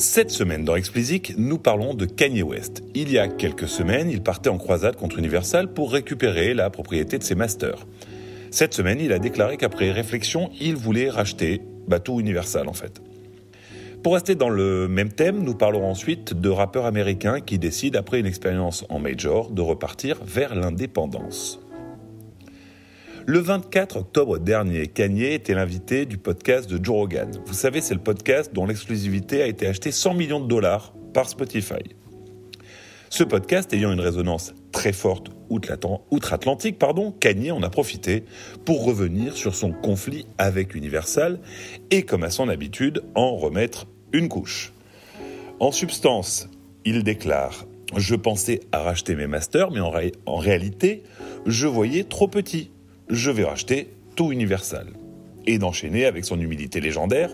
Cette semaine dans Explicit, nous parlons de Kanye West. Il y a quelques semaines, il partait en croisade contre Universal pour récupérer la propriété de ses masters. Cette semaine, il a déclaré qu'après réflexion, il voulait racheter tout Universal en fait. Pour rester dans le même thème, nous parlerons ensuite de rappeurs américains qui décident, après une expérience en major, de repartir vers l'indépendance. Le 24 octobre dernier, Kanye était l'invité du podcast de Joe Rogan. Vous savez, c'est le podcast dont l'exclusivité a été achetée 100 millions de dollars par Spotify. Ce podcast ayant une résonance très forte outre-Atlantique, pardon, Kanye en a profité pour revenir sur son conflit avec Universal et, comme à son habitude, en remettre une couche. En substance, il déclare Je pensais à racheter mes masters, mais en, en réalité, je voyais trop petit je vais racheter tout Universal. Et d'enchaîner avec son humilité légendaire.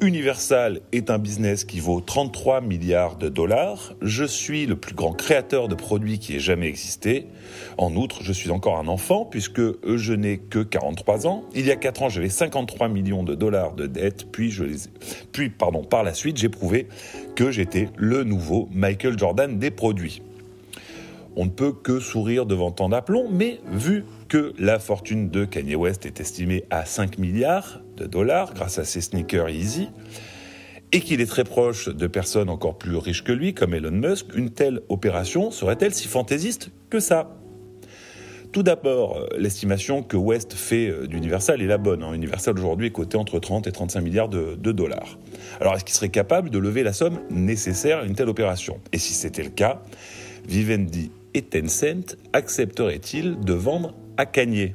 Universal est un business qui vaut 33 milliards de dollars. Je suis le plus grand créateur de produits qui ait jamais existé. En outre, je suis encore un enfant puisque je n'ai que 43 ans. Il y a 4 ans, j'avais 53 millions de dollars de dettes. Puis, je les... puis pardon, par la suite, j'ai prouvé que j'étais le nouveau Michael Jordan des produits. On ne peut que sourire devant tant d'aplomb, mais vu que la fortune de Kanye West est estimée à 5 milliards de dollars grâce à ses sneakers Easy, et qu'il est très proche de personnes encore plus riches que lui, comme Elon Musk, une telle opération serait-elle si fantaisiste que ça? Tout d'abord, euh, l'estimation que West fait euh, d'Universal est la bonne. Hein. Universal aujourd'hui est coté entre 30 et 35 milliards de, de dollars. Alors est-ce qu'il serait capable de lever la somme nécessaire à une telle opération? Et si c'était le cas, Vivendi et Tencent accepteraient-ils de vendre à Kanye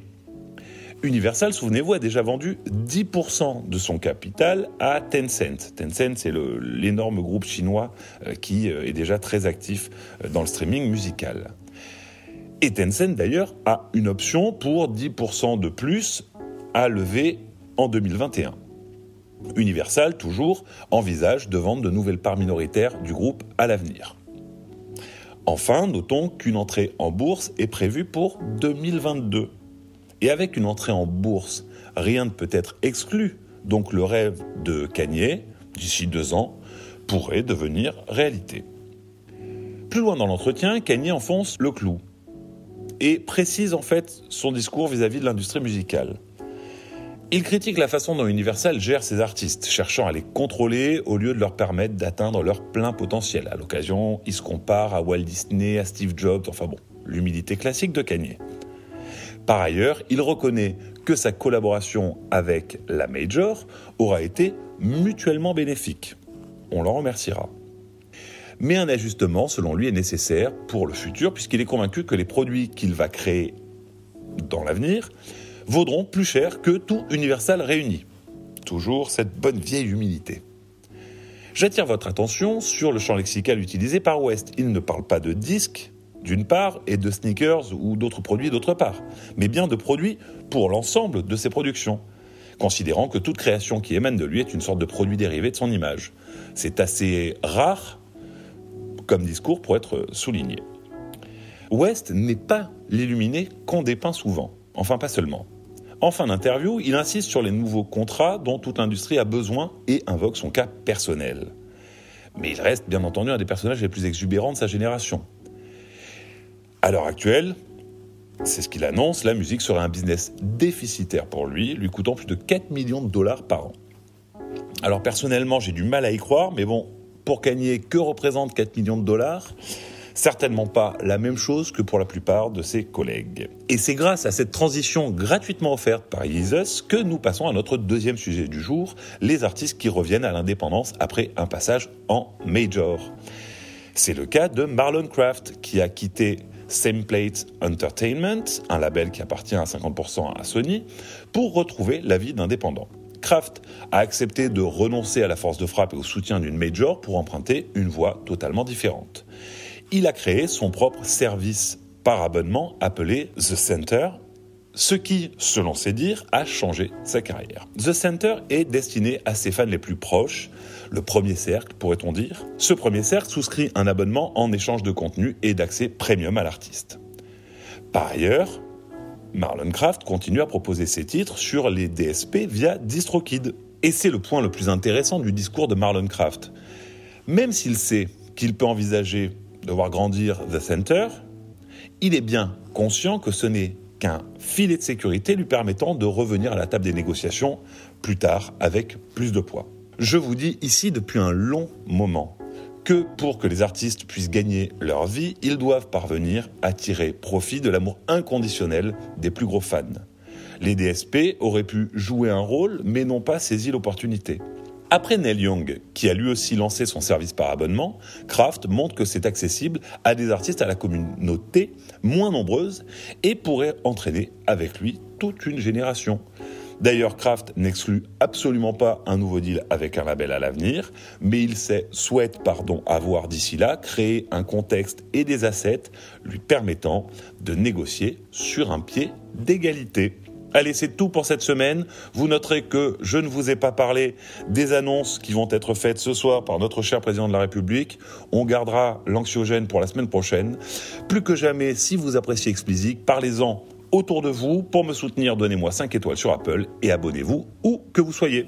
Universal, souvenez-vous, a déjà vendu 10% de son capital à Tencent. Tencent, c'est l'énorme groupe chinois euh, qui euh, est déjà très actif euh, dans le streaming musical. Et Tencent, d'ailleurs, a une option pour 10% de plus à lever en 2021. Universal, toujours, envisage de vendre de nouvelles parts minoritaires du groupe à l'avenir. Enfin, notons qu'une entrée en bourse est prévue pour 2022. Et avec une entrée en bourse, rien ne peut être exclu. Donc le rêve de Cagné, d'ici deux ans, pourrait devenir réalité. Plus loin dans l'entretien, Cagné enfonce le clou et précise en fait son discours vis-à-vis -vis de l'industrie musicale. Il critique la façon dont Universal gère ses artistes, cherchant à les contrôler au lieu de leur permettre d'atteindre leur plein potentiel. À l'occasion, il se compare à Walt Disney, à Steve Jobs, enfin bon, l'humilité classique de Kanye. Par ailleurs, il reconnaît que sa collaboration avec la Major aura été mutuellement bénéfique. On l'en remerciera. Mais un ajustement, selon lui, est nécessaire pour le futur, puisqu'il est convaincu que les produits qu'il va créer dans l'avenir vaudront plus cher que tout Universal réuni. Toujours cette bonne vieille humilité. J'attire votre attention sur le champ lexical utilisé par West. Il ne parle pas de disques, d'une part, et de sneakers ou d'autres produits d'autre part, mais bien de produits pour l'ensemble de ses productions, considérant que toute création qui émane de lui est une sorte de produit dérivé de son image. C'est assez rare comme discours pour être souligné. West n'est pas l'illuminé qu'on dépeint souvent. Enfin, pas seulement. En fin d'interview, il insiste sur les nouveaux contrats dont toute industrie a besoin et invoque son cas personnel. Mais il reste bien entendu un des personnages les plus exubérants de sa génération. À l'heure actuelle, c'est ce qu'il annonce, la musique serait un business déficitaire pour lui, lui coûtant plus de 4 millions de dollars par an. Alors personnellement, j'ai du mal à y croire, mais bon, pour gagner, que représente 4 millions de dollars? Certainement pas la même chose que pour la plupart de ses collègues. Et c'est grâce à cette transition gratuitement offerte par Yeezus que nous passons à notre deuxième sujet du jour, les artistes qui reviennent à l'indépendance après un passage en major. C'est le cas de Marlon Craft qui a quitté Sameplate Entertainment, un label qui appartient à 50% à Sony, pour retrouver la vie d'indépendant. Kraft a accepté de renoncer à la force de frappe et au soutien d'une major pour emprunter une voie totalement différente il a créé son propre service par abonnement appelé The Center, ce qui, selon ses dires, a changé sa carrière. The Center est destiné à ses fans les plus proches, le premier cercle, pourrait-on dire. Ce premier cercle souscrit un abonnement en échange de contenu et d'accès premium à l'artiste. Par ailleurs, Marlon Craft continue à proposer ses titres sur les DSP via DistroKid. Et c'est le point le plus intéressant du discours de Marlon Craft. Même s'il sait qu'il peut envisager de voir grandir The Center, il est bien conscient que ce n'est qu'un filet de sécurité lui permettant de revenir à la table des négociations plus tard avec plus de poids. Je vous dis ici depuis un long moment que pour que les artistes puissent gagner leur vie, ils doivent parvenir à tirer profit de l'amour inconditionnel des plus gros fans. Les DSP auraient pu jouer un rôle, mais n'ont pas saisi l'opportunité. Après Neil Young, qui a lui aussi lancé son service par abonnement, Kraft montre que c'est accessible à des artistes à la communauté moins nombreuse et pourrait entraîner avec lui toute une génération. D'ailleurs, Kraft n'exclut absolument pas un nouveau deal avec un label à l'avenir, mais il sait, souhaite pardon, avoir d'ici là créé un contexte et des assets lui permettant de négocier sur un pied d'égalité. Allez, c'est tout pour cette semaine. Vous noterez que je ne vous ai pas parlé des annonces qui vont être faites ce soir par notre cher président de la République. On gardera l'anxiogène pour la semaine prochaine. Plus que jamais, si vous appréciez Explicit, parlez-en autour de vous. Pour me soutenir, donnez-moi 5 étoiles sur Apple et abonnez-vous où que vous soyez.